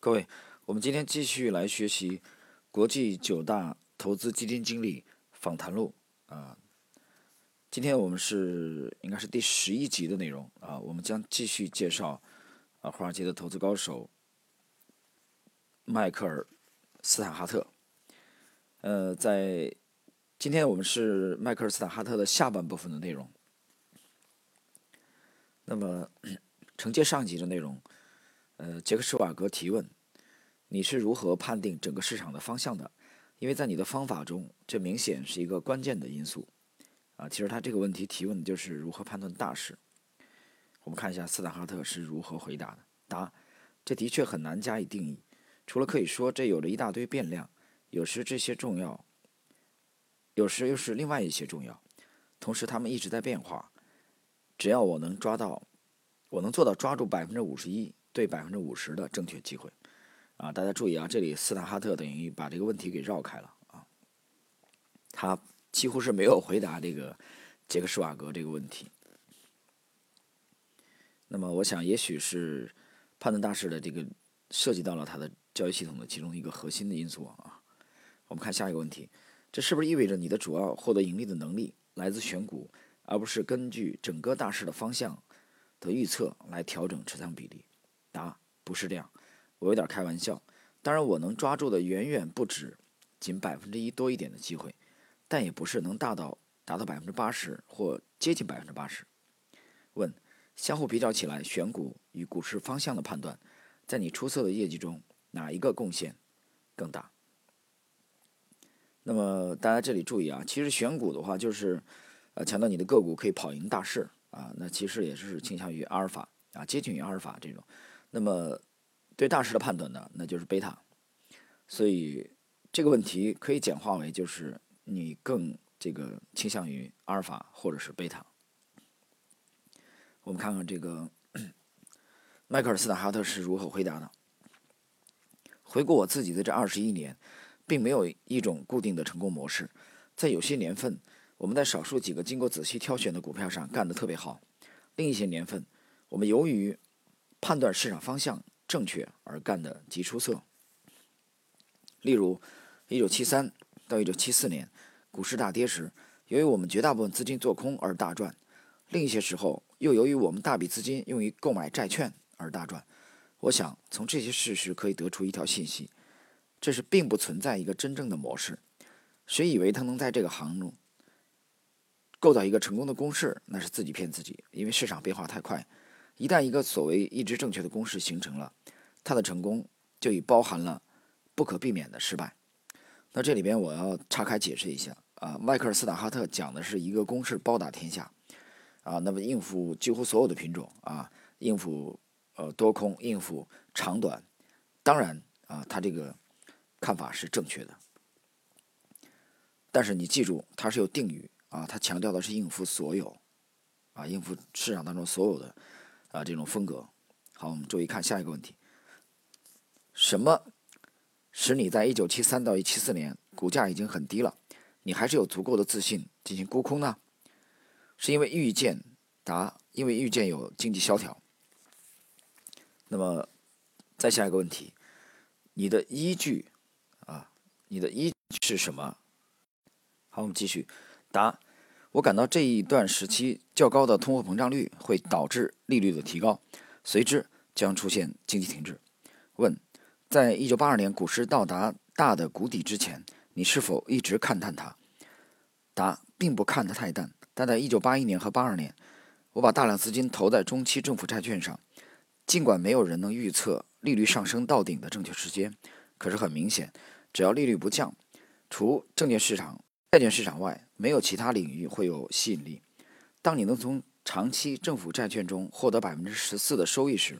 各位，我们今天继续来学习国际九大投资基金经理访谈录啊。今天我们是应该是第十一集的内容啊，我们将继续介绍啊华尔街的投资高手迈克尔斯坦哈特。呃，在今天我们是迈克尔斯坦哈特的下半部分的内容。那么 承接上集的内容。呃，杰克施瓦格提问：“你是如何判定整个市场的方向的？因为在你的方法中，这明显是一个关键的因素。”啊，其实他这个问题提问的就是如何判断大势。我们看一下斯坦哈特是如何回答的：答，这的确很难加以定义。除了可以说这有着一大堆变量，有时这些重要，有时又是另外一些重要，同时它们一直在变化。只要我能抓到，我能做到抓住百分之五十一。对百分之五十的正确机会，啊，大家注意啊，这里斯坦哈特等于把这个问题给绕开了啊，他几乎是没有回答这个杰克施瓦格这个问题。那么，我想也许是判断大势的这个涉及到了他的交易系统的其中一个核心的因素啊。我们看下一个问题，这是不是意味着你的主要获得盈利的能力来自选股，而不是根据整个大势的方向的预测来调整持仓比例？答不是这样，我有点开玩笑。当然，我能抓住的远远不止仅百分之一多一点的机会，但也不是能大到达到百分之八十或接近百分之八十。问：相互比较起来，选股与股市方向的判断，在你出色的业绩中，哪一个贡献更大？那么大家这里注意啊，其实选股的话，就是呃强调你的个股可以跑赢大势啊，那其实也是倾向于阿尔法啊，接近于阿尔法这种。那么，对大势的判断呢，那就是贝塔。所以这个问题可以简化为，就是你更这个倾向于阿尔法或者是贝塔。我们看看这个迈克尔斯坦哈特是如何回答的。回顾我自己的这二十一年，并没有一种固定的成功模式。在有些年份，我们在少数几个经过仔细挑选的股票上干得特别好；另一些年份，我们由于判断市场方向正确而干得极出色。例如，一九七三到一九七四年股市大跌时，由于我们绝大部分资金做空而大赚；另一些时候，又由于我们大笔资金用于购买债券而大赚。我想从这些事实可以得出一条信息：这是并不存在一个真正的模式。谁以为他能在这个行中构造一个成功的公式，那是自己骗自己，因为市场变化太快。一旦一个所谓一直正确的公式形成了，它的成功就已包含了不可避免的失败。那这里边我要岔开解释一下啊，迈克尔斯坦哈特讲的是一个公式包打天下啊，那么应付几乎所有的品种啊，应付呃多空，应付长短，当然啊，他这个看法是正确的。但是你记住，它是有定语啊，他强调的是应付所有啊，应付市场当中所有的。啊，这种风格。好，我们注意看下一个问题：什么使你在一九七三到一七四年股价已经很低了，你还是有足够的自信进行沽空呢？是因为预见？答：因为预见有经济萧条。那么，再下一个问题：你的依据啊，你的依据是什么？好，我们继续。答。我感到这一段时期较高的通货膨胀率会导致利率的提高，随之将出现经济停滞。问：在一九八二年股市到达大的谷底之前，你是否一直看淡它？答：并不看得太淡，但在一九八一年和八二年，我把大量资金投在中期政府债券上。尽管没有人能预测利率上升到顶的正确时间，可是很明显，只要利率不降，除证券市场。债券市场外，没有其他领域会有吸引力。当你能从长期政府债券中获得百分之十四的收益时，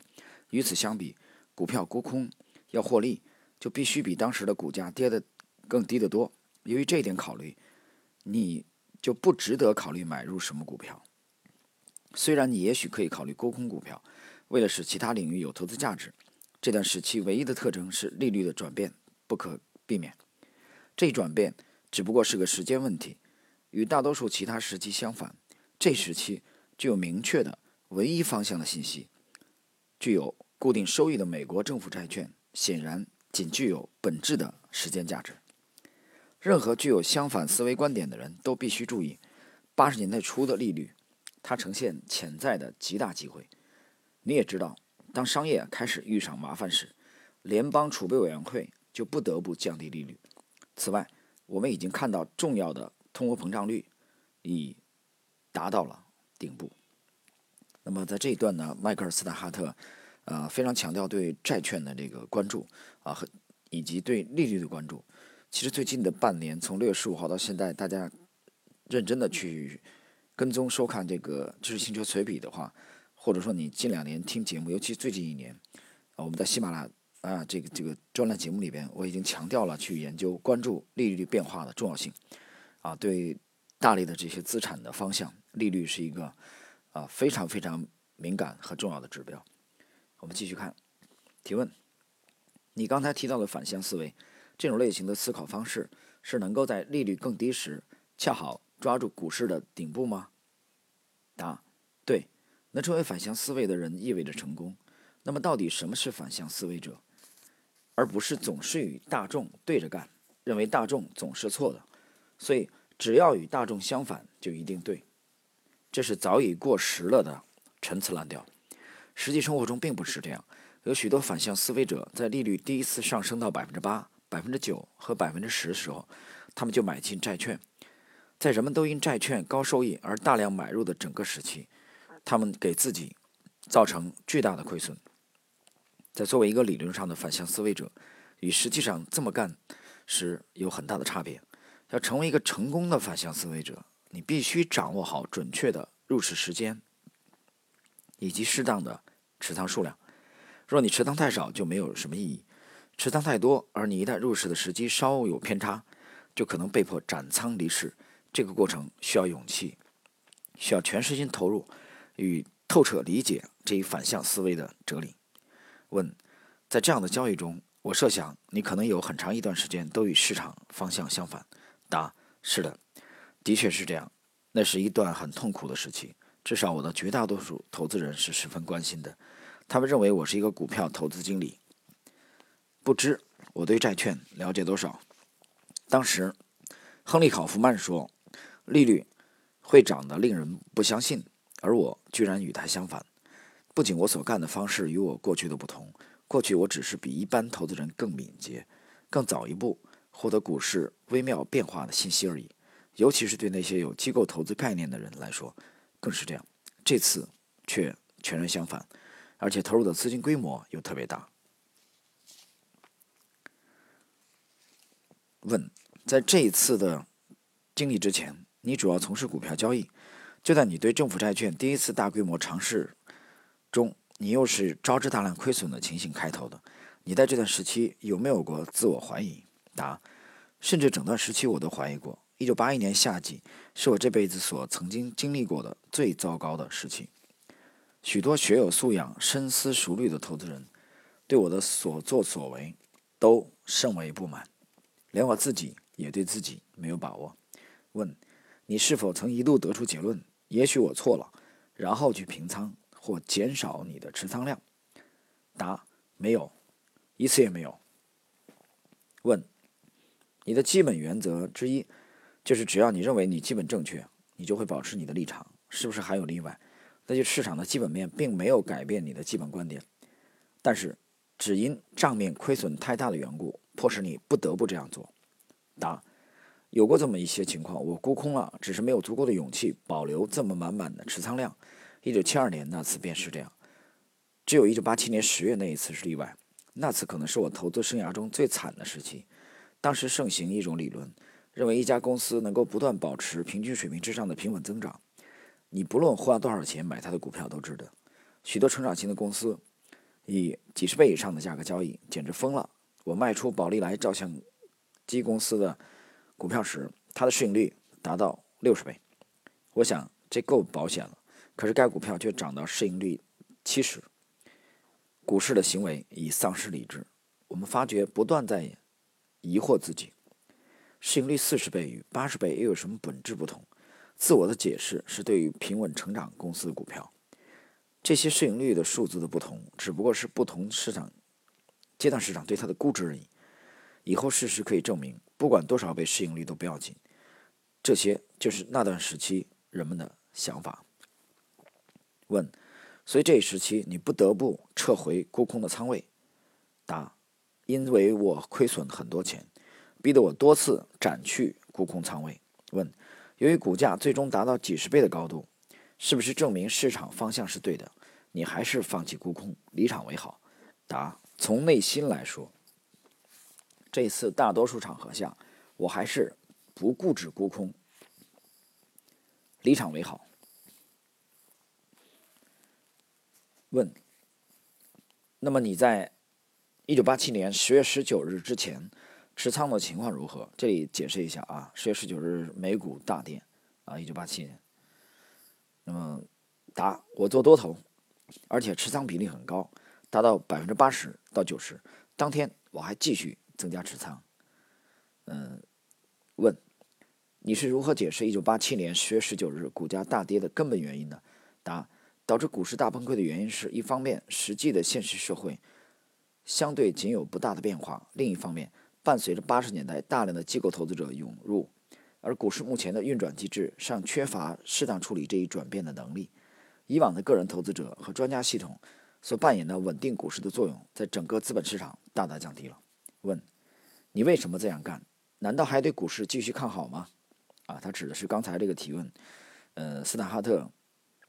与此相比，股票沽空要获利，就必须比当时的股价跌得更低得多。由于这一点考虑，你就不值得考虑买入什么股票。虽然你也许可以考虑沽空股票，为了使其他领域有投资价值。这段时期唯一的特征是利率的转变不可避免。这一转变。只不过是个时间问题，与大多数其他时期相反，这时期具有明确的唯一方向的信息，具有固定收益的美国政府债券显然仅具有本质的时间价值。任何具有相反思维观点的人都必须注意，八十年代初的利率，它呈现潜在的极大机会。你也知道，当商业开始遇上麻烦时，联邦储备委员会就不得不降低利率。此外，我们已经看到重要的通货膨胀率已达到了顶部。那么在这一段呢，迈克尔·斯坦哈特，呃，非常强调对债券的这个关注啊，和以及对利率的关注。其实最近的半年，从六月十五号到现在，大家认真的去跟踪收看这个知识星球随笔的话，或者说你近两年听节目，尤其最近一年，啊，我们在喜马拉啊这个这个专栏节目里边，我已经强调了去研究关注利率变化的重要性，啊，对大类的这些资产的方向，利率是一个。啊，非常非常敏感和重要的指标。我们继续看提问：你刚才提到的反向思维，这种类型的思考方式是能够在利率更低时恰好抓住股市的顶部吗？答：对，能成为反向思维的人意味着成功。那么，到底什么是反向思维者？而不是总是与大众对着干，认为大众总是错的，所以只要与大众相反，就一定对。这是早已过时了的陈词滥调。实际生活中并不是这样。有许多反向思维者在利率第一次上升到百分之八、百分之九和百分之十的时候，他们就买进债券。在人们都因债券高收益而大量买入的整个时期，他们给自己造成巨大的亏损。在作为一个理论上的反向思维者，与实际上这么干时有很大的差别。要成为一个成功的反向思维者。你必须掌握好准确的入市时间，以及适当的持仓数量。若你持仓太少，就没有什么意义；持仓太多，而你一旦入市的时机稍有偏差，就可能被迫斩仓离市。这个过程需要勇气，需要全身心投入与透彻理解这一反向思维的哲理。问：在这样的交易中，我设想你可能有很长一段时间都与市场方向相反。答：是的。的确是这样，那是一段很痛苦的时期。至少我的绝大多数投资人是十分关心的，他们认为我是一个股票投资经理。不知我对债券了解多少？当时，亨利·考夫曼说，利率会涨得令人不相信，而我居然与他相反。不仅我所干的方式与我过去的不同，过去我只是比一般投资人更敏捷，更早一步获得股市微妙变化的信息而已。尤其是对那些有机构投资概念的人来说，更是这样。这次却全然相反，而且投入的资金规模又特别大。问：在这一次的经历之前，你主要从事股票交易？就在你对政府债券第一次大规模尝试中，你又是招致大量亏损的情形开头的。你在这段时期有没有过自我怀疑？答：甚至整段时期我都怀疑过。一九八一年夏季是我这辈子所曾经经历过的最糟糕的时期。许多学有素养、深思熟虑的投资人对我的所作所为都甚为不满，连我自己也对自己没有把握。问：你是否曾一度得出结论，也许我错了，然后去平仓或减少你的持仓量？答：没有，一次也没有。问：你的基本原则之一？就是只要你认为你基本正确，你就会保持你的立场，是不是还有例外？那就市场的基本面并没有改变你的基本观点，但是只因账面亏损太大的缘故，迫使你不得不这样做。答：有过这么一些情况，我沽空了，只是没有足够的勇气保留这么满满的持仓量。一九七二年那次便是这样，只有一九八七年十月那一次是例外，那次可能是我投资生涯中最惨的时期。当时盛行一种理论。认为一家公司能够不断保持平均水平之上的平稳增长，你不论花多少钱买它的股票都值得。许多成长型的公司以几十倍以上的价格交易，简直疯了。我卖出宝利来照相机公司的股票时，它的市盈率达到六十倍，我想这够保险了。可是该股票却涨到市盈率七十。股市的行为已丧失理智。我们发觉不断在疑惑自己。市盈率四十倍与八十倍又有什么本质不同？自我的解释是对于平稳成长公司的股票，这些市盈率的数字的不同，只不过是不同市场阶段市场对它的估值而已。以后事实可以证明，不管多少倍市盈率都不要紧。这些就是那段时期人们的想法。问：所以这一时期你不得不撤回沽空的仓位？答：因为我亏损很多钱，逼得我多次斩去沽空仓位。问：由于股价最终达到几十倍的高度，是不是证明市场方向是对的？你还是放弃沽空，离场为好？答：从内心来说。这次大多数场合下，我还是不固执沽空，离场为好。问：那么你在一九八七年十月十九日之前持仓的情况如何？这里解释一下啊，十月十九日美股大跌啊，一九八七年。那么答：我做多头，而且持仓比例很高，达到百分之八十到九十。当天我还继续。增加持仓，嗯，问，你是如何解释一九八七年十月十九日股价大跌的根本原因呢？答：导致股市大崩溃的原因是一方面，实际的现实社会相对仅有不大的变化；另一方面，伴随着八十年代大量的机构投资者涌入，而股市目前的运转机制尚缺乏适当处理这一转变的能力。以往的个人投资者和专家系统所扮演的稳定股市的作用，在整个资本市场大大降低了。问，你为什么这样干？难道还对股市继续看好吗？啊，他指的是刚才这个提问。呃，斯坦哈特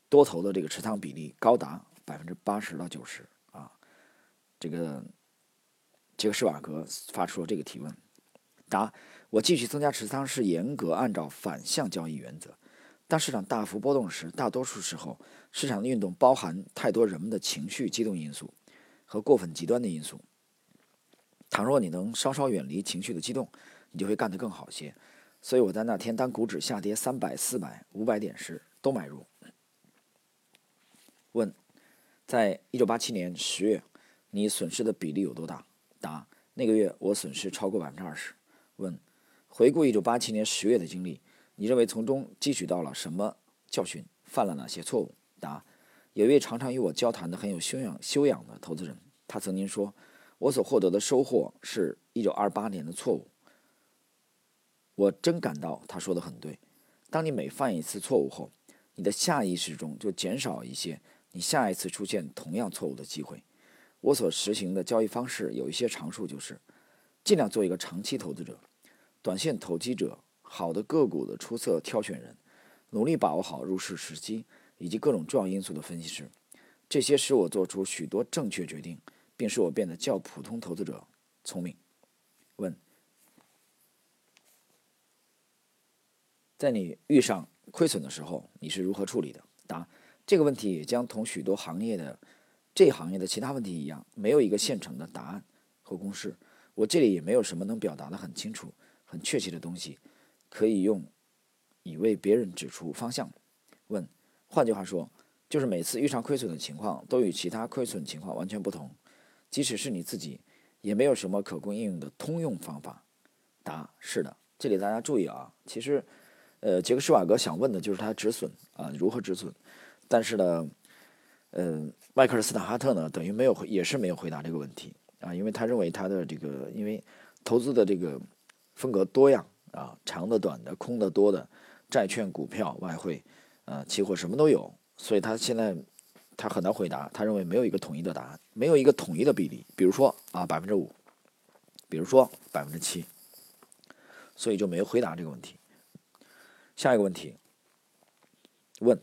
多头的这个持仓比例高达百分之八十到九十。这个杰克施瓦格发出了这个提问。答：我继续增加持仓是严格按照反向交易原则。当市场大幅波动时，大多数时候市场的运动包含太多人们的情绪激动因素和过分极端的因素。倘若你能稍稍远离情绪的激动，你就会干得更好些。所以我在那天当股指下跌三百、四百、五百点时都买入。问：在一九八七年十月，你损失的比例有多大？答：那个月我损失超过百分之二十。问：回顾一九八七年十月的经历，你认为从中汲取到了什么教训？犯了哪些错误？答：有一位常常与我交谈的很有修养修养的投资人，他曾经说。我所获得的收获是一九二八年的错误。我真感到他说的很对。当你每犯一次错误后，你的下意识中就减少一些你下一次出现同样错误的机会。我所实行的交易方式有一些长处，就是尽量做一个长期投资者、短线投机者、好的个股的出色挑选人，努力把握好入市时机以及各种重要因素的分析师。这些使我做出许多正确决定。并使我变得较普通投资者聪明。问：在你遇上亏损的时候，你是如何处理的？答：这个问题也将同许多行业的这行业的其他问题一样，没有一个现成的答案和公式。我这里也没有什么能表达的很清楚、很确切的东西，可以用以为别人指出方向。问：换句话说，就是每次遇上亏损的情况，都与其他亏损情况完全不同。即使是你自己，也没有什么可供应用的通用方法。答：是的。这里大家注意啊，其实，呃，杰克施瓦格想问的就是他止损啊，如何止损？但是呢，嗯，迈克尔斯坦哈特呢，等于没有回，也是没有回答这个问题啊，因为他认为他的这个，因为投资的这个风格多样啊，长的、短的、空的、多的，债券、股票、外汇，呃，期货什么都有，所以他现在。他很难回答，他认为没有一个统一的答案，没有一个统一的比例。比如说啊，百分之五，比如说百分之七，所以就没有回答这个问题。下一个问题，问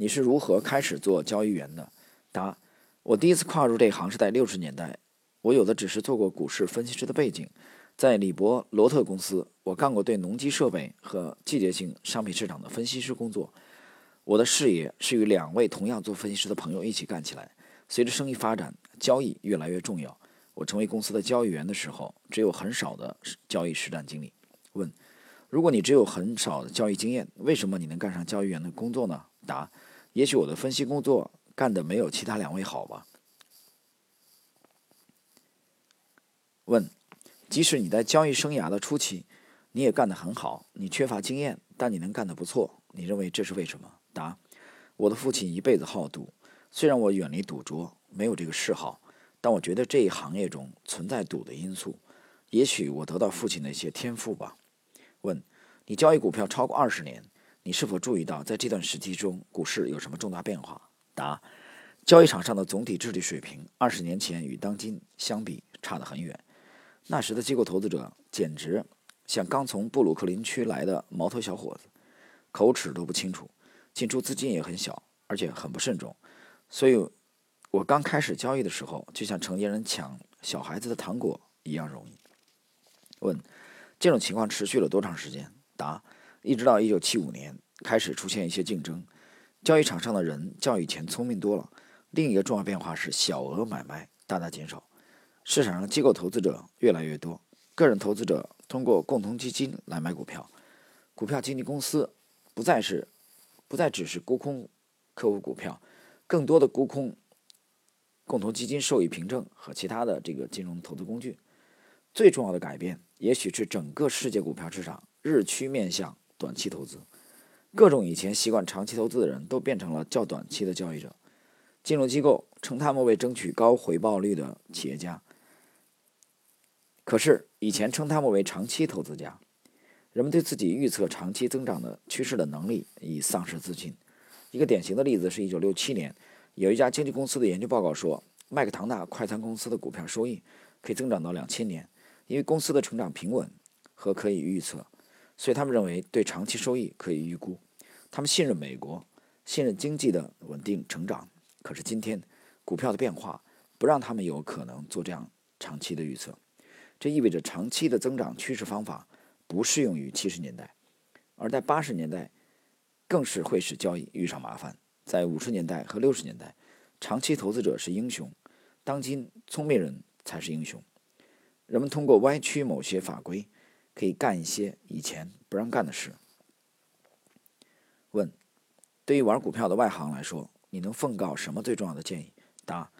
你是如何开始做交易员的？答：我第一次跨入这行是在六十年代，我有的只是做过股市分析师的背景，在李博罗特公司，我干过对农机设备和季节性商品市场的分析师工作。我的事业是与两位同样做分析师的朋友一起干起来。随着生意发展，交易越来越重要。我成为公司的交易员的时候，只有很少的交易实战经历。问：如果你只有很少的交易经验，为什么你能干上交易员的工作呢？答：也许我的分析工作干得没有其他两位好吧。问：即使你在交易生涯的初期，你也干得很好，你缺乏经验，但你能干得不错，你认为这是为什么？答：我的父亲一辈子好赌，虽然我远离赌桌，没有这个嗜好，但我觉得这一行业中存在赌的因素。也许我得到父亲的一些天赋吧。问：你交易股票超过二十年，你是否注意到在这段时期中股市有什么重大变化？答：交易场上的总体智力水平，二十年前与当今相比差得很远。那时的机构投资者简直像刚从布鲁克林区来的毛头小伙子，口齿都不清楚，进出资金也很小，而且很不慎重。所以，我刚开始交易的时候，就像成年人抢小孩子的糖果一样容易。问：这种情况持续了多长时间？答：一直到一九七五年开始出现一些竞争，交易场上的人较以前聪明多了。另一个重要变化是小额买卖大大减少，市场上机构投资者越来越多，个人投资者通过共同基金来买股票，股票经纪公司不再是不再只是沽空客户股票，更多的沽空共同基金受益凭证和其他的这个金融投资工具。最重要的改变，也许是整个世界股票市场日趋面向短期投资，各种以前习惯长期投资的人都变成了较短期的交易者。金融机构称他们为争取高回报率的企业家，可是以前称他们为长期投资家。人们对自己预测长期增长的趋势的能力已丧失自信。一个典型的例子是一九六七年，有一家经纪公司的研究报告说，麦克唐纳快餐公司的股票收益可以增长到两千年。因为公司的成长平稳和可以预测，所以他们认为对长期收益可以预估。他们信任美国，信任经济的稳定成长。可是今天股票的变化不让他们有可能做这样长期的预测。这意味着长期的增长趋势方法不适用于七十年代，而在八十年代更是会使交易遇上麻烦。在五十年代和六十年代，长期投资者是英雄，当今聪明人才是英雄。人们通过歪曲某些法规，可以干一些以前不让干的事。问：对于玩股票的外行来说，你能奉告什么最重要的建议？答：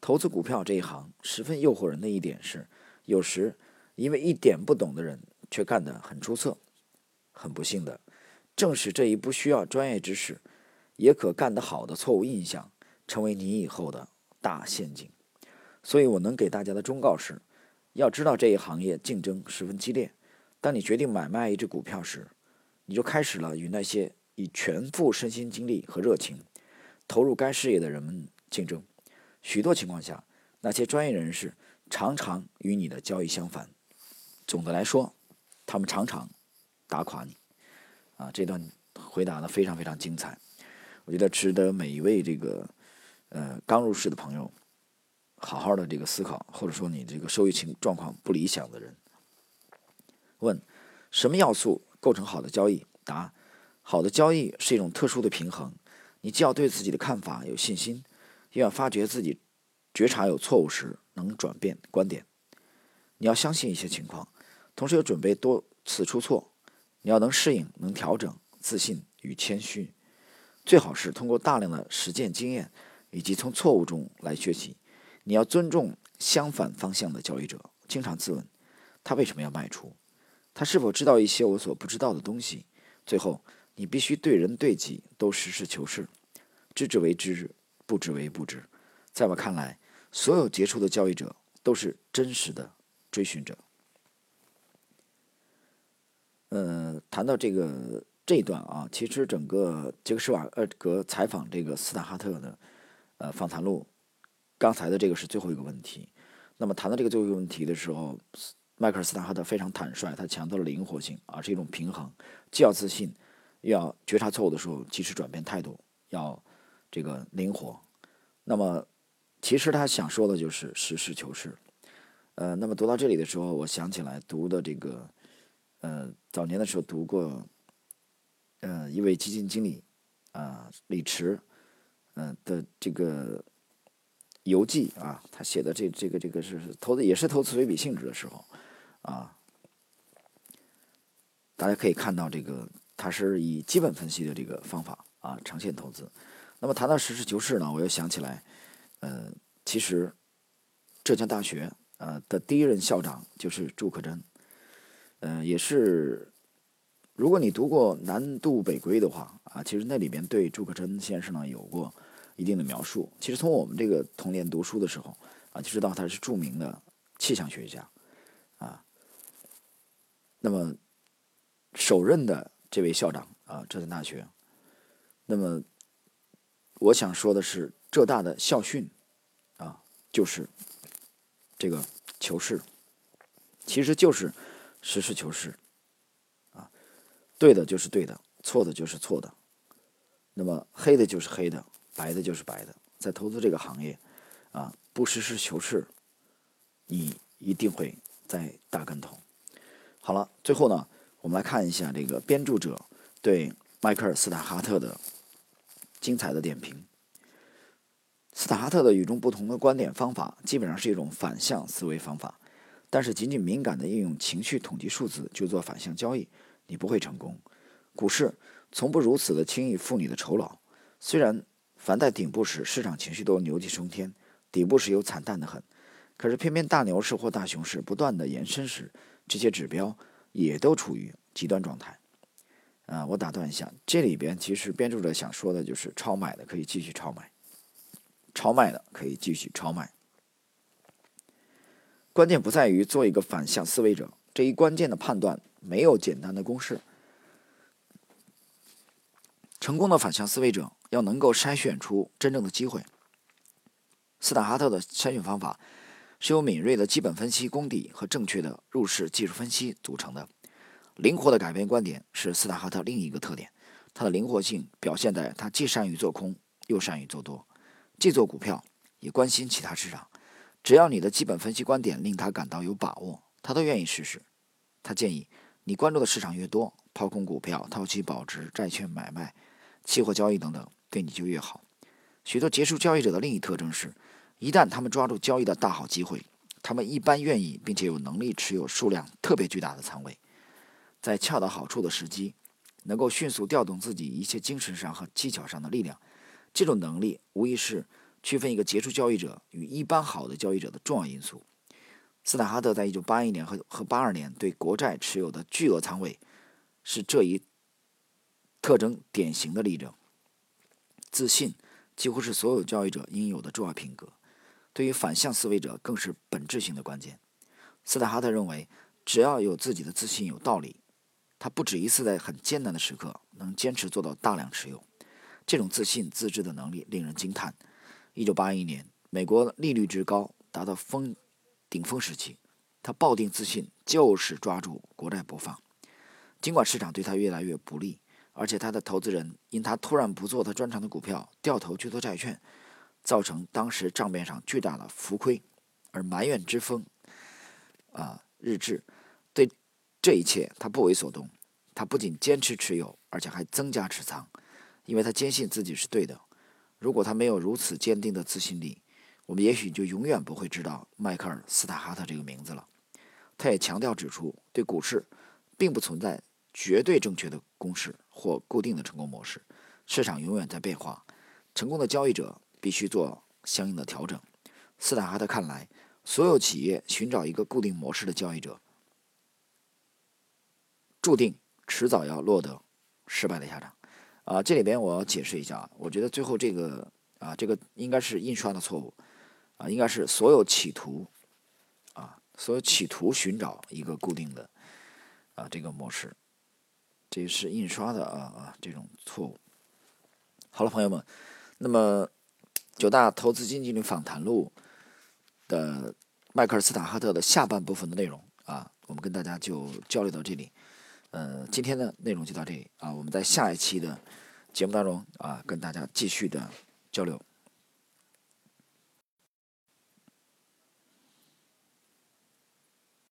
投资股票这一行十分诱惑人的一点是，有时因为一点不懂的人却干得很出色。很不幸的，正是这一不需要专业知识也可干得好的错误印象，成为你以后的大陷阱。所以我能给大家的忠告是。要知道这一行业竞争十分激烈。当你决定买卖一只股票时，你就开始了与那些以全副身心精力和热情投入该事业的人们竞争。许多情况下，那些专业人士常常与你的交易相反。总的来说，他们常常打垮你。啊，这段回答的非常非常精彩，我觉得值得每一位这个呃刚入市的朋友。好好的这个思考，或者说你这个收益情状况不理想的人，问什么要素构成好的交易？答：好的交易是一种特殊的平衡。你既要对自己的看法有信心，又要发觉自己觉察有错误时能转变观点。你要相信一些情况，同时又准备多次出错。你要能适应、能调整、自信与谦虚。最好是通过大量的实践经验，以及从错误中来学习。你要尊重相反方向的交易者，经常自问：他为什么要卖出？他是否知道一些我所不知道的东西？最后，你必须对人对己都实事求是，知之为知，不知为不知。在我看来，所有杰出的交易者都是真实的追寻者。呃，谈到这个这一段啊，其实整个杰克施瓦尔格采访这个斯坦哈特的呃访谈录。刚才的这个是最后一个问题，那么谈到这个最后一个问题的时候，迈克尔斯坦哈特非常坦率，他强调了灵活性啊，是一种平衡，既要自信，又要觉察错误的时候及时转变态度，要这个灵活。那么其实他想说的就是实事求是。呃，那么读到这里的时候，我想起来读的这个，呃，早年的时候读过，呃，一位基金经理啊，李池，嗯的这个。游记啊，他写的这这个这个是投资也是投资随笔性质的时候，啊，大家可以看到这个他是以基本分析的这个方法啊，长线投资。那么谈到实事求是呢，我又想起来，呃，其实浙江大学呃的第一任校长就是祝可桢，呃，也是如果你读过《南渡北归》的话啊，其实那里边对祝可桢先生呢有过。一定的描述，其实从我们这个童年读书的时候，啊，就知道他是著名的气象学家啊。那么首任的这位校长啊，浙江大学。那么我想说的是，浙大的校训啊，就是这个求是，其实就是实事求是啊，对的就是对的，错的就是错的。那么黑的就是黑的，白的就是白的。在投资这个行业啊，不实事求是，你一定会在大跟头。好了，最后呢，我们来看一下这个编著者对迈克尔斯塔哈特的精彩的点评。斯塔哈特的与众不同的观点方法，基本上是一种反向思维方法。但是，仅仅敏感的应用情绪统计数字就做反向交易，你不会成功。股市从不如此的轻易付你的酬劳。虽然凡在顶部时市场情绪都牛气冲天，底部时又惨淡的很，可是偏偏大牛市或大熊市不断的延伸时，这些指标也都处于极端状态，啊，我打断一下，这里边其实编著者想说的就是超买的可以继续超买，超卖的可以继续超卖。关键不在于做一个反向思维者，这一关键的判断没有简单的公式。成功的反向思维者要能够筛选出真正的机会。斯塔哈特的筛选方法。是由敏锐的基本分析功底和正确的入市技术分析组成的。灵活的改变观点是斯塔哈特另一个特点。他的灵活性表现在他既善于做空，又善于做多，既做股票，也关心其他市场。只要你的基本分析观点令他感到有把握，他都愿意试试。他建议你关注的市场越多，抛空股票、套期保值、债券买卖、期货交易等等，对你就越好。许多杰出交易者的另一特征是。一旦他们抓住交易的大好机会，他们一般愿意并且有能力持有数量特别巨大的仓位，在恰到好处的时机，能够迅速调动自己一切精神上和技巧上的力量。这种能力无疑是区分一个杰出交易者与一般好的交易者的重要因素。斯坦哈特在一九八一年和和八二年对国债持有的巨额仓位，是这一特征典型的例证。自信几乎是所有交易者应有的重要品格。对于反向思维者，更是本质性的关键。斯坦哈特认为，只要有自己的自信、有道理，他不止一次在很艰难的时刻能坚持做到大量持有。这种自信、自制的能力令人惊叹。一九八一年，美国利率之高达到峰顶峰时期，他抱定自信，就是抓住国债不放。尽管市场对他越来越不利，而且他的投资人因他突然不做他专长的股票，掉头去做债券。造成当时账面上巨大的浮亏，而埋怨之风啊日志，对这一切他不为所动。他不仅坚持持有，而且还增加持仓，因为他坚信自己是对的。如果他没有如此坚定的自信力，我们也许就永远不会知道迈克尔·斯塔哈特这个名字了。他也强调指出，对股市并不存在绝对正确的公式或固定的成功模式，市场永远在变化。成功的交易者。必须做相应的调整。斯坦哈特看来，所有企业寻找一个固定模式的交易者，注定迟早要落得失败的下场。啊，这里边我要解释一下啊，我觉得最后这个啊，这个应该是印刷的错误啊，应该是所有企图啊，所有企图寻找一个固定的啊这个模式，这是印刷的啊啊这种错误。好了，朋友们，那么。九大投资经理访谈录的迈克尔斯塔哈特的下半部分的内容啊，我们跟大家就交流到这里。呃，今天的内容就到这里啊，我们在下一期的节目当中啊，跟大家继续的交流。